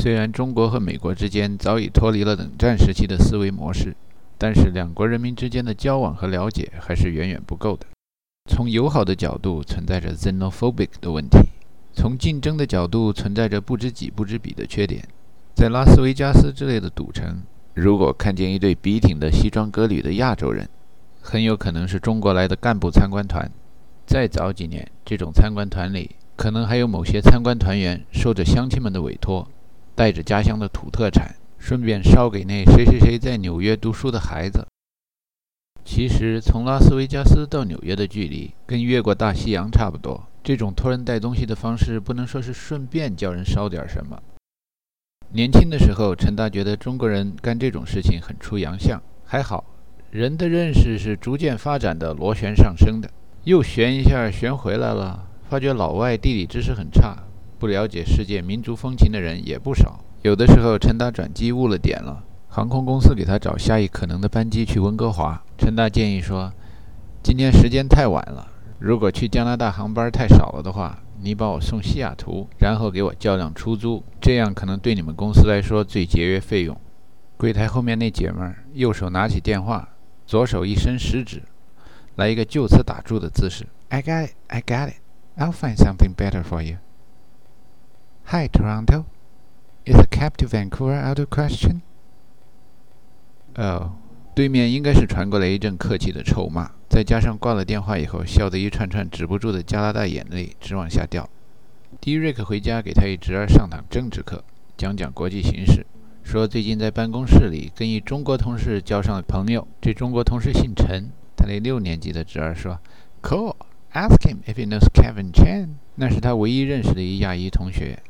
虽然中国和美国之间早已脱离了冷战时期的思维模式，但是两国人民之间的交往和了解还是远远不够的。从友好的角度，存在着 xenophobic 的问题；从竞争的角度，存在着不知己不知彼的缺点。在拉斯维加斯之类的赌城，如果看见一对笔挺的西装革履的亚洲人，很有可能是中国来的干部参观团。再早几年，这种参观团里可能还有某些参观团员受着乡亲们的委托，带着家乡的土特产，顺便捎给那谁谁谁在纽约读书的孩子。其实，从拉斯维加斯到纽约的距离跟越过大西洋差不多。这种托人带东西的方式，不能说是顺便叫人捎点什么。年轻的时候，陈达觉得中国人干这种事情很出洋相。还好，人的认识是逐渐发展的，螺旋上升的。又旋一下，旋回来了，发觉老外地理知识很差，不了解世界民族风情的人也不少。有的时候，陈达转机误了点了，航空公司给他找下一可能的班机去温哥华。陈达建议说：“今天时间太晚了，如果去加拿大航班太少了的话。”你把我送西雅图，然后给我叫辆出租，这样可能对你们公司来说最节约费用。柜台后面那姐们儿右手拿起电话，左手一伸食指，来一个就此打住的姿势。I got it, I got it. I'll find something better for you. Hi, Toronto. Is a cab to Vancouver out of question? Oh，，对面应该是传过来一阵客气的臭骂。再加上挂了电话以后笑得一串串止不住的加拿大眼泪直往下掉，迪瑞克回家给他一侄儿上堂政治课，讲讲国际形势，说最近在办公室里跟一中国同事交上了朋友，这中国同事姓陈。他那六年级的侄儿说：“Cool, ask him if he knows Kevin Chan。”那是他唯一认识的一亚裔同学。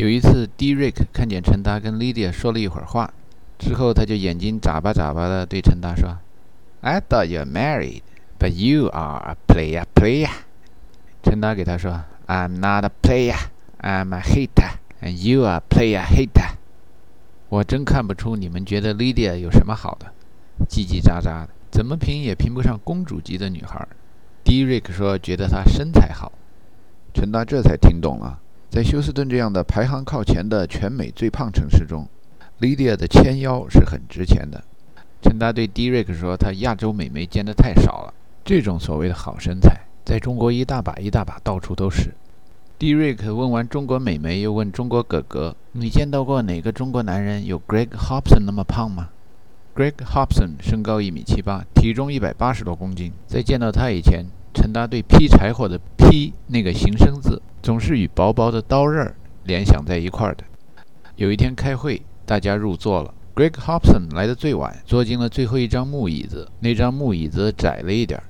有一次，迪瑞克看见陈达跟 Lydia 说了一会儿话，之后他就眼睛眨巴眨巴的对陈达说。I thought you're married, but you are a player, player. 陈达给他说：“I'm not a player, I'm a hater, and you are player hater.” 我真看不出你们觉得 Lydia 有什么好的，叽叽喳喳的，怎么评也评不上公主级的女孩。Derek 说觉得她身材好，陈达这才听懂了，在休斯顿这样的排行靠前的全美最胖城市中，Lydia 的纤腰是很值钱的。陈达对迪瑞克说：“他亚洲美眉见得太少了，这种所谓的好身材，在中国一大把一大把，到处都是。”迪瑞克问完中国美眉，又问中国哥哥：“你见到过哪个中国男人有 Greg Hobson 那么胖吗？”Greg Hobson 身高一米七八，体重一百八十多公斤。在见到他以前，陈达对劈柴火的“劈”那个形声字，总是与薄薄的刀刃联想在一块儿的。有一天开会，大家入座了。Greg Hobson 来的最晚，坐进了最后一张木椅子。那张木椅子窄了一点儿，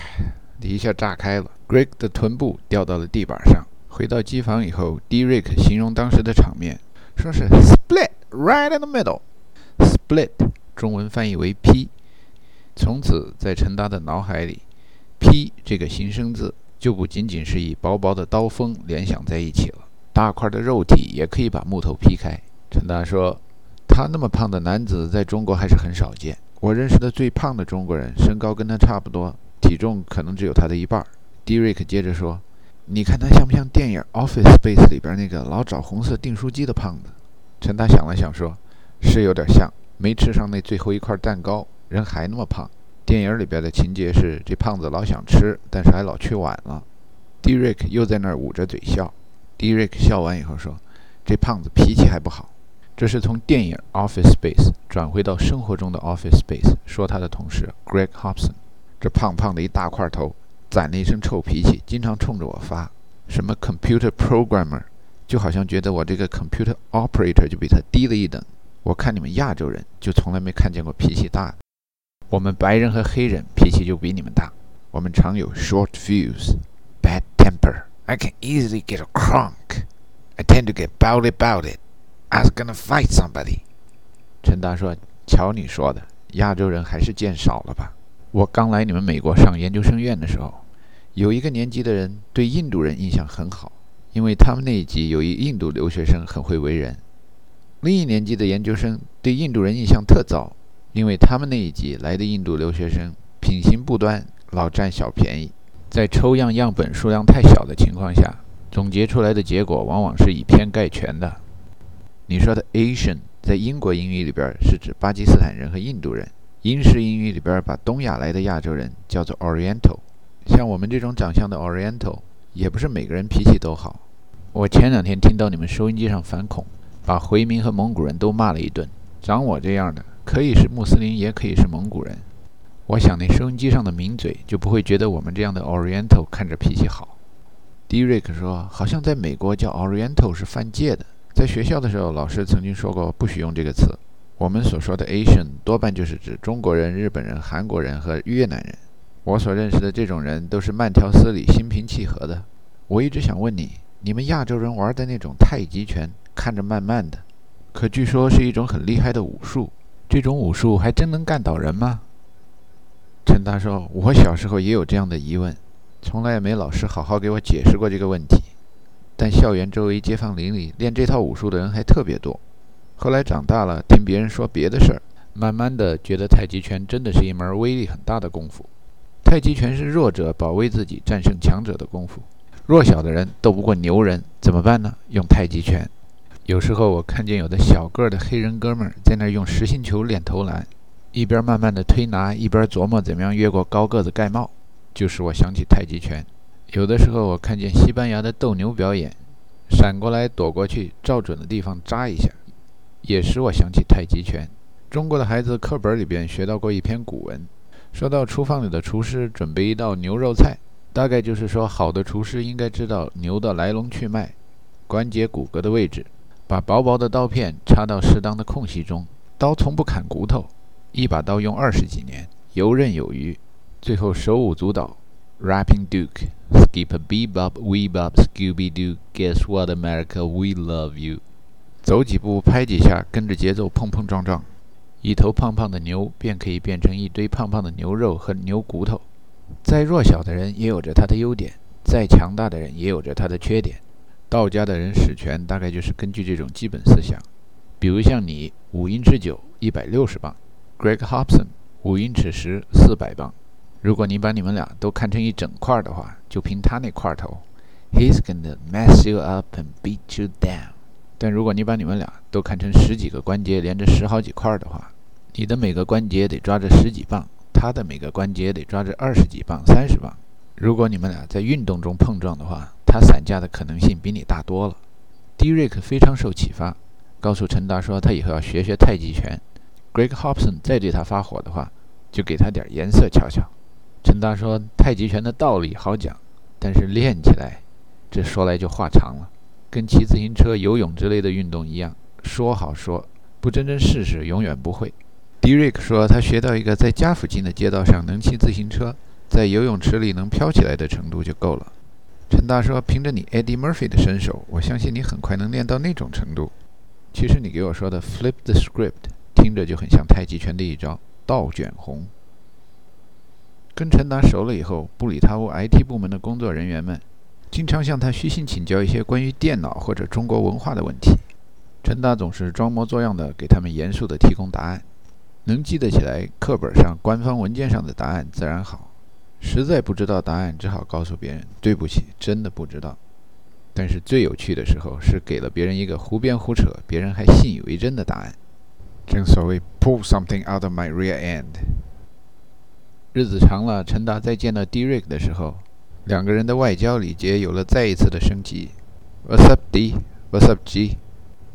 一下炸开了。Greg 的臀部掉到了地板上。回到机房以后，Derek 形容当时的场面，说是 “split right in the middle”。split 中文翻译为劈。从此，在陈达的脑海里，“劈”这个形声字就不仅仅是以薄薄的刀锋联想在一起了。大块的肉体也可以把木头劈开。陈达说。他那么胖的男子在中国还是很少见。我认识的最胖的中国人，身高跟他差不多，体重可能只有他的一半。迪瑞克接着说：“你看他像不像电影《Office Space》里边那个老找红色订书机的胖子？”陈达想了想说：“是有点像，没吃上那最后一块蛋糕，人还那么胖。电影里边的情节是这胖子老想吃，但是还老去晚了。”迪瑞克又在那儿捂着嘴笑。迪瑞克笑完以后说：“这胖子脾气还不好。”这是从电影《Office Space》转回到生活中的《Office Space》，说他的同事 Greg Hobson，这胖胖的一大块头，攒了一身臭脾气，经常冲着我发什么 “computer programmer”，就好像觉得我这个 “computer operator” 就比他低了一等。我看你们亚洲人就从来没看见过脾气大的，我们白人和黑人脾气就比你们大，我们常有 short fuse、bad temper。I can easily get a crunk. I tend to get bowdy bowdy. I was gonna fight somebody。陈达说：“瞧你说的，亚洲人还是见少了吧？我刚来你们美国上研究生院的时候，有一个年级的人对印度人印象很好，因为他们那一级有一印度留学生很会为人。另一年级的研究生对印度人印象特糟，因为他们那一级来的印度留学生品行不端，老占小便宜。在抽样样本数量太小的情况下，总结出来的结果往往是以偏概全的。”你说的 Asian 在英国英语里边是指巴基斯坦人和印度人，英式英语里边把东亚来的亚洲人叫做 Oriental。像我们这种长相的 Oriental，也不是每个人脾气都好。我前两天听到你们收音机上反恐，把回民和蒙古人都骂了一顿。长我这样的，可以是穆斯林，也可以是蒙古人。我想那收音机上的名嘴就不会觉得我们这样的 Oriental 看着脾气好。Derek 说，好像在美国叫 Oriental 是犯戒的。在学校的时候，老师曾经说过不许用这个词。我们所说的 Asian 多半就是指中国人、日本人、韩国人和越南人。我所认识的这种人都是慢条斯理、心平气和的。我一直想问你，你们亚洲人玩的那种太极拳，看着慢慢的，可据说是一种很厉害的武术。这种武术还真能干倒人吗？陈达说：“我小时候也有这样的疑问，从来也没老师好好给我解释过这个问题。”但校园周围街坊邻里练这套武术的人还特别多。后来长大了，听别人说别的事儿，慢慢的觉得太极拳真的是一门威力很大的功夫。太极拳是弱者保卫自己、战胜强者的功夫。弱小的人斗不过牛人，怎么办呢？用太极拳。有时候我看见有的小个的黑人哥们儿在那儿用实心球练投篮，一边慢慢的推拿，一边琢磨怎么样越过高个子盖帽，就使我想起太极拳。有的时候，我看见西班牙的斗牛表演，闪过来躲过去，照准的地方扎一下，也使我想起太极拳。中国的孩子课本里边学到过一篇古文，说到厨房里的厨师准备一道牛肉菜，大概就是说，好的厨师应该知道牛的来龙去脉、关节骨骼的位置，把薄薄的刀片插到适当的空隙中，刀从不砍骨头，一把刀用二十几年，游刃有余，最后手舞足蹈。Rapping Duke, skip a bebop, weebop, Scooby Doo. Guess what, America? We love you. 走几步，拍几下，跟着节奏碰碰撞撞，一头胖胖的牛便可以变成一堆胖胖的牛肉和牛骨头。再弱小的人也有着他的优点，再强大的人也有着他的缺点。道家的人使拳大概就是根据这种基本思想。比如像你，五英尺九，一百六十磅；Greg Hobson，五英尺十，四百磅。如果你把你们俩都看成一整块的话，就凭他那块头，He's gonna mess you up and beat you down。但如果你把你们俩都看成十几个关节连着十好几块的话，你的每个关节得抓着十几磅，他的每个关节得抓着二十几磅、三十磅。如果你们俩在运动中碰撞的话，他散架的可能性比你大多了。Derek 非常受启发，告诉陈达说他以后要学学太极拳。Greg Hobson 再对他发火的话，就给他点颜色瞧瞧。陈达说：“太极拳的道理好讲，但是练起来，这说来就话长了，跟骑自行车、游泳之类的运动一样，说好说，不真真试试，永远不会。” Derek 说：“他学到一个在家附近的街道上能骑自行车，在游泳池里能飘起来的程度就够了。”陈达说：“凭着你 Eddie Murphy 的身手，我相信你很快能练到那种程度。其实你给我说的 Flip the script，听着就很像太极拳的一招倒卷红。”跟陈达熟了以后，布里塔屋 IT 部门的工作人员们经常向他虚心请教一些关于电脑或者中国文化的问题。陈达总是装模作样的给他们严肃地提供答案，能记得起来课本上、官方文件上的答案自然好。实在不知道答案，只好告诉别人：“对不起，真的不知道。”但是最有趣的时候是给了别人一个胡编胡扯、别人还信以为真的答案。正所谓 “pull something out of my rear end”。日子长了，陈达再见到 Derek 的时候，两个人的外交礼节有了再一次的升级。What's up, D? What's up, G?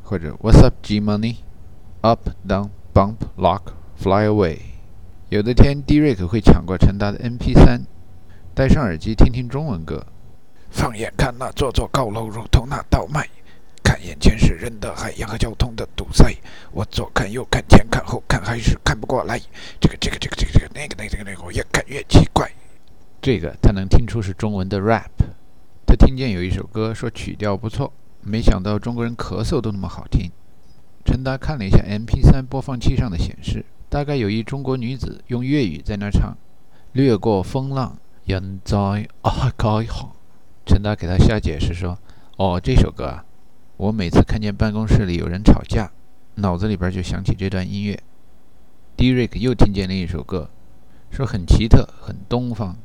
或者 What's up, G Money? Up, down, bump, lock, fly away。有的天，Derek 会抢过陈达的 MP3，戴上耳机听听中文歌。放眼看那座座高楼，如同那道脉。看眼前是人的海洋和交通的堵塞，我左看右看前看后看还是看不过来。这个这个这个这个这个那个那个那个，我越看越奇怪。这个他能听出是中文的 rap。他听见有一首歌说曲调不错，没想到中国人咳嗽都那么好听。陈达看了一下 MP3 播放器上的显示，大概有一中国女子用粤语在那唱：“掠过风浪，人在阿海好。”陈达给他瞎解释说：“哦，这首歌啊。”我每次看见办公室里有人吵架，脑子里边就想起这段音乐。Derek 又听见了一首歌，说很奇特，很东方。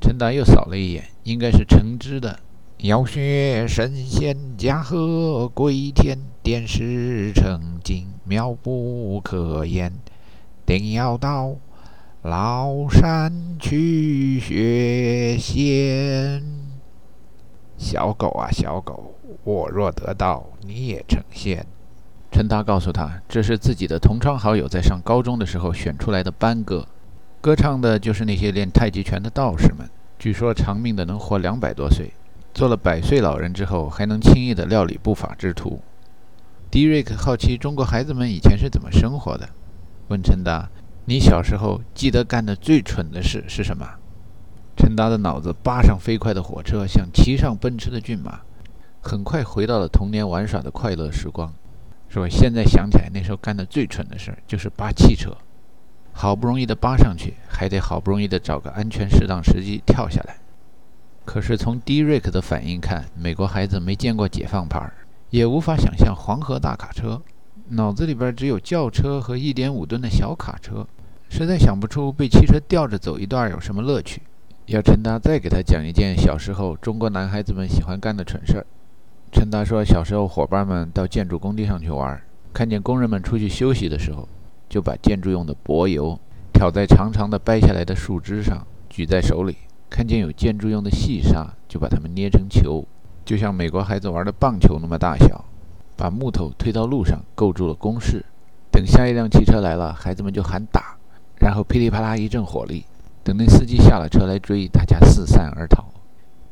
陈达又扫了一眼，应该是橙汁的要学神仙驾鹤归天，点石成金妙不可言，定要到崂山去学仙。小狗啊，小狗，我若得道，你也成仙。陈达告诉他，这是自己的同窗好友在上高中的时候选出来的班歌，歌唱的就是那些练太极拳的道士们。据说长命的能活两百多岁，做了百岁老人之后还能轻易的料理不法之徒。迪瑞克好奇中国孩子们以前是怎么生活的，问陈达：“你小时候记得干的最蠢的事是什么？”陈达的脑子扒上飞快的火车，像骑上奔驰的骏马，很快回到了童年玩耍的快乐时光。说现在想起来，那时候干的最蠢的事就是扒汽车，好不容易的扒上去，还得好不容易的找个安全适当时机跳下来。可是从迪瑞克的反应看，美国孩子没见过解放牌，也无法想象黄河大卡车，脑子里边只有轿车和一点五吨的小卡车，实在想不出被汽车吊着走一段有什么乐趣。要陈达再给他讲一件小时候中国男孩子们喜欢干的蠢事儿。陈达说：“小时候，伙伴们到建筑工地上去玩，看见工人们出去休息的时候，就把建筑用的柏油挑在长长的掰下来的树枝上，举在手里；看见有建筑用的细沙，就把它们捏成球，就像美国孩子玩的棒球那么大小，把木头推到路上，构筑了工事。等下一辆汽车来了，孩子们就喊打，然后噼里啪啦一阵火力。等那司机下了车来追，大家四散而逃。”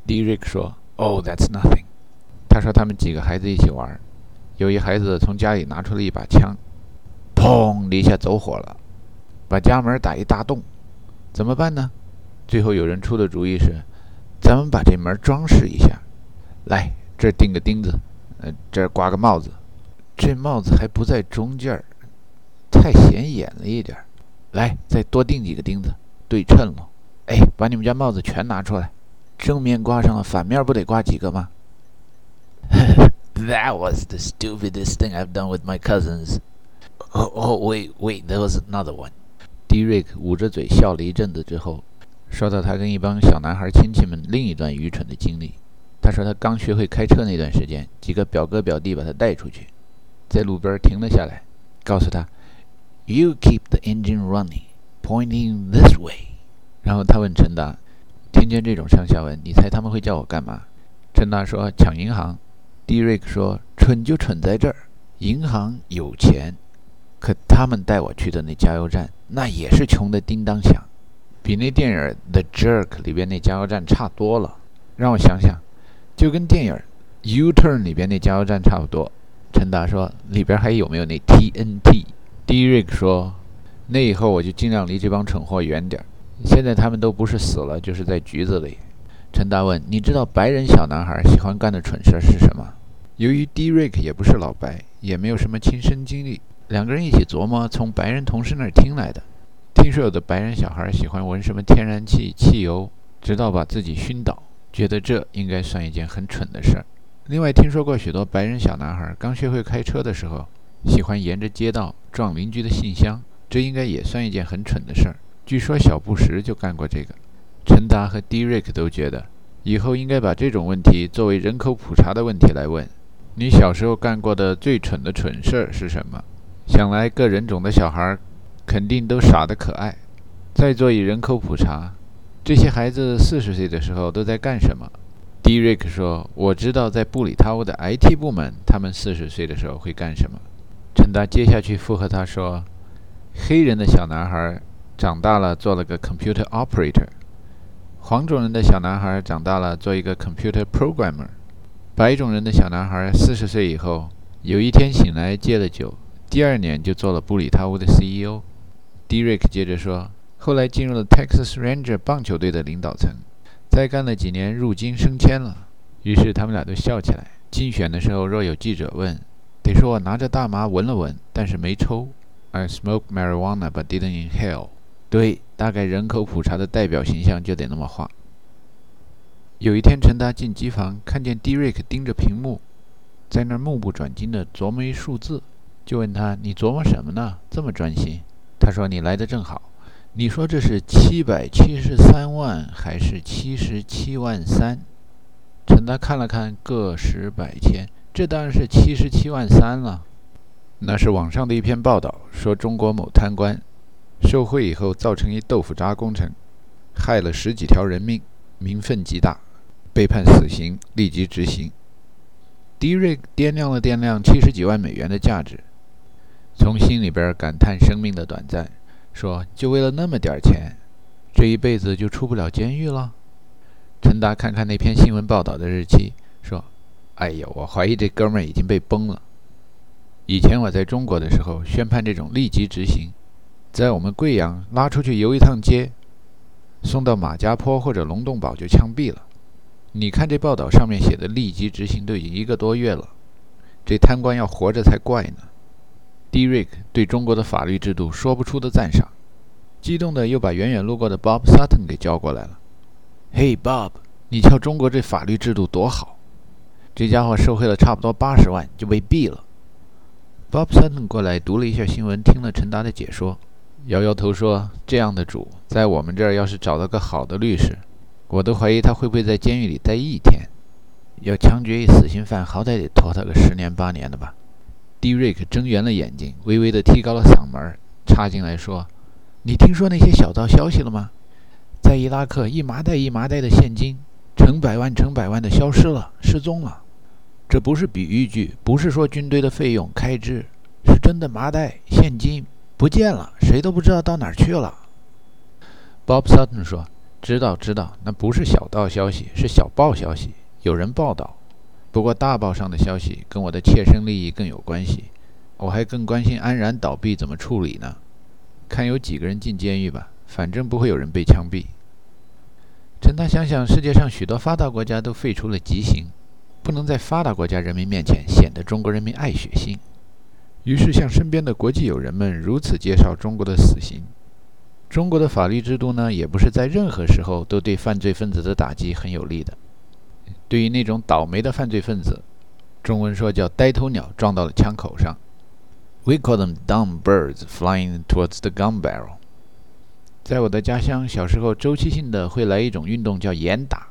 d r i c k 说：“Oh, that's nothing。”他说：“他们几个孩子一起玩，有一孩子从家里拿出了一把枪，砰的一下走火了，把家门打一大洞。怎么办呢？最后有人出的主意是：咱们把这门装饰一下，来这儿钉个钉子，呃，这儿挂个帽子。这帽子还不在中间儿，太显眼了一点儿。来，再多钉几个钉子，对称了。哎，把你们家帽子全拿出来，正面挂上了，反面不得挂几个吗？” that was the stupidest thing I've done with my cousins. Oh, oh wait, wait, there was another one. 迪瑞克捂着嘴笑了一阵子之后，说到他跟一帮小男孩亲戚们另一段愚蠢的经历。他说他刚学会开车那段时间，几个表哥表弟把他带出去，在路边停了下来，告诉他：“You keep the engine running, pointing this way。”然后他问陈达：“听见这种上下文，你猜他们会叫我干嘛？”陈达说：“抢银行。”迪瑞克说：“蠢就蠢在这儿，银行有钱，可他们带我去的那加油站，那也是穷的叮当响，比那电影《The Jerk》里边那加油站差多了。让我想想，就跟电影《U-Turn》里边那加油站差不多。”陈达说：“里边还有没有那 TNT？” d r i c k 说：“那以后我就尽量离这帮蠢货远点儿。现在他们都不是死了，就是在局子里。”陈达问：“你知道白人小男孩喜欢干的蠢事是什么？”由于 d r i c k 也不是老白，也没有什么亲身经历，两个人一起琢磨，从白人同事那儿听来的。听说有的白人小孩喜欢闻什么天然气、汽油，直到把自己熏倒，觉得这应该算一件很蠢的事儿。另外，听说过许多白人小男孩刚学会开车的时候，喜欢沿着街道撞邻居的信箱，这应该也算一件很蠢的事儿。据说小布什就干过这个。陈达和迪瑞克都觉得，以后应该把这种问题作为人口普查的问题来问。你小时候干过的最蠢的蠢事儿是什么？想来各人种的小孩肯定都傻得可爱。再做一人口普查，这些孩子四十岁的时候都在干什么？迪瑞克说：“我知道，在布里塔乌的 IT 部门，他们四十岁的时候会干什么。”陈达接下去附和他说：“黑人的小男孩长大了做了个 computer operator，黄种人的小男孩长大了做一个 computer programmer。”白种人的小男孩四十岁以后，有一天醒来戒了酒，第二年就做了布里塔乌的 CEO。迪瑞克接着说，后来进入了 Texas Ranger 棒球队的领导层，再干了几年入京升迁了。于是他们俩都笑起来。竞选的时候，若有记者问，得说我拿着大麻闻了闻，但是没抽。I smoke marijuana but didn't inhale。对，大概人口普查的代表形象就得那么画。有一天，陈达进机房，看见迪瑞克盯着屏幕，在那儿目不转睛地琢磨一数字，就问他：“你琢磨什么呢？这么专心？”他说：“你来的正好。你说这是七百七十三万还是七十七万三？”陈陈达看了看，个十百千，这当然是七十七万三了。那是网上的一篇报道，说中国某贪官受贿以后造成一豆腐渣工程，害了十几条人命，民愤极大，被判死刑，立即执行。迪瑞掂量了掂量七十几万美元的价值，从心里边感叹生命的短暂，说：“就为了那么点钱，这一辈子就出不了监狱了。”陈达看看那篇新闻报道的日期，说：“哎呀，我怀疑这哥们儿已经被崩了。以前我在中国的时候，宣判这种立即执行，在我们贵阳拉出去游一趟街，送到马家坡或者龙洞堡就枪毙了。你看这报道上面写的立即执行都已经一个多月了，这贪官要活着才怪呢。” D r i c k 对中国的法律制度说不出的赞赏，激动的又把远远路过的 Bob Sutton 给叫过来了。嘿，Bob，你瞧中国这法律制度多好！这家伙受贿了差不多八十万就被毙了。Bob Sutton 过来读了一下新闻，听了陈达的解说，摇摇头说：“这样的主，在我们这儿要是找到个好的律师，我都怀疑他会不会在监狱里待一天。要枪决一死刑犯，好歹得拖他个十年八年的吧。” Drik 睁圆了眼睛，微微的提高了嗓门，插进来说：“你听说那些小道消息了吗？”在伊拉克，一麻袋一麻袋的现金，成百万成百万的消失了，失踪了。这不是比喻句，不是说军队的费用开支，是真的麻袋现金不见了，谁都不知道到哪儿去了。Bob Sutton 说：“知道，知道，那不是小道消息，是小报消息，有人报道。不过大报上的消息跟我的切身利益更有关系，我还更关心安然倒闭怎么处理呢？看有几个人进监狱吧。”反正不会有人被枪毙。陈达想想，世界上许多发达国家都废除了极刑，不能在发达国家人民面前显得中国人民爱血腥，于是向身边的国际友人们如此介绍中国的死刑。中国的法律制度呢，也不是在任何时候都对犯罪分子的打击很有利的。对于那种倒霉的犯罪分子，中文说叫呆头鸟撞到了枪口上。We call them dumb birds flying towards the gun barrel. 在我的家乡，小时候周期性的会来一种运动，叫严打。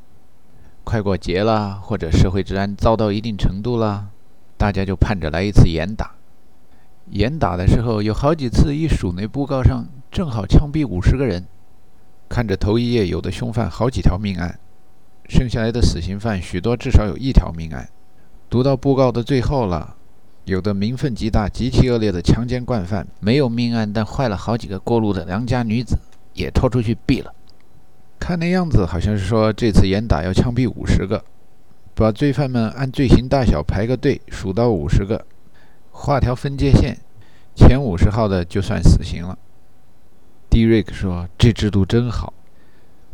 快过节了，或者社会治安糟到一定程度了，大家就盼着来一次严打。严打的时候，有好几次一数那布告上正好枪毙五十个人。看着头一页有的凶犯好几条命案，剩下来的死刑犯许多至少有一条命案。读到布告的最后了，有的民愤极大、极其恶劣的强奸惯犯，没有命案，但坏了好几个过路的良家女子。也拖出去毙了。看那样子，好像是说这次严打要枪毙五十个，把罪犯们按罪行大小排个队，数到五十个，画条分界线，前五十号的就算死刑了。迪瑞克说：“这制度真好，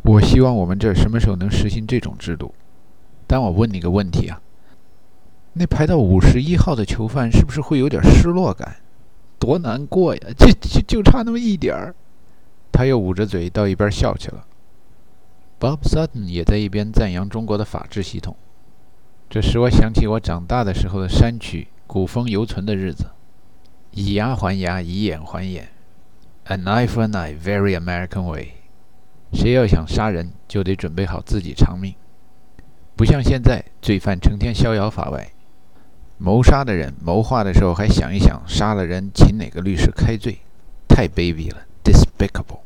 我希望我们这什么时候能实行这种制度。”但我问你个问题啊，那排到五十一号的囚犯是不是会有点失落感？多难过呀！就就就差那么一点儿。他又捂着嘴到一边笑去了。Bob Sutton 也在一边赞扬中国的法治系统，这使我想起我长大的时候的山区，古风犹存的日子。以牙还牙，以眼还眼，an eye for an eye，very American way。谁要想杀人，就得准备好自己偿命，不像现在，罪犯成天逍遥法外。谋杀的人谋划的时候还想一想，杀了人请哪个律师开罪，太卑鄙了，despicable。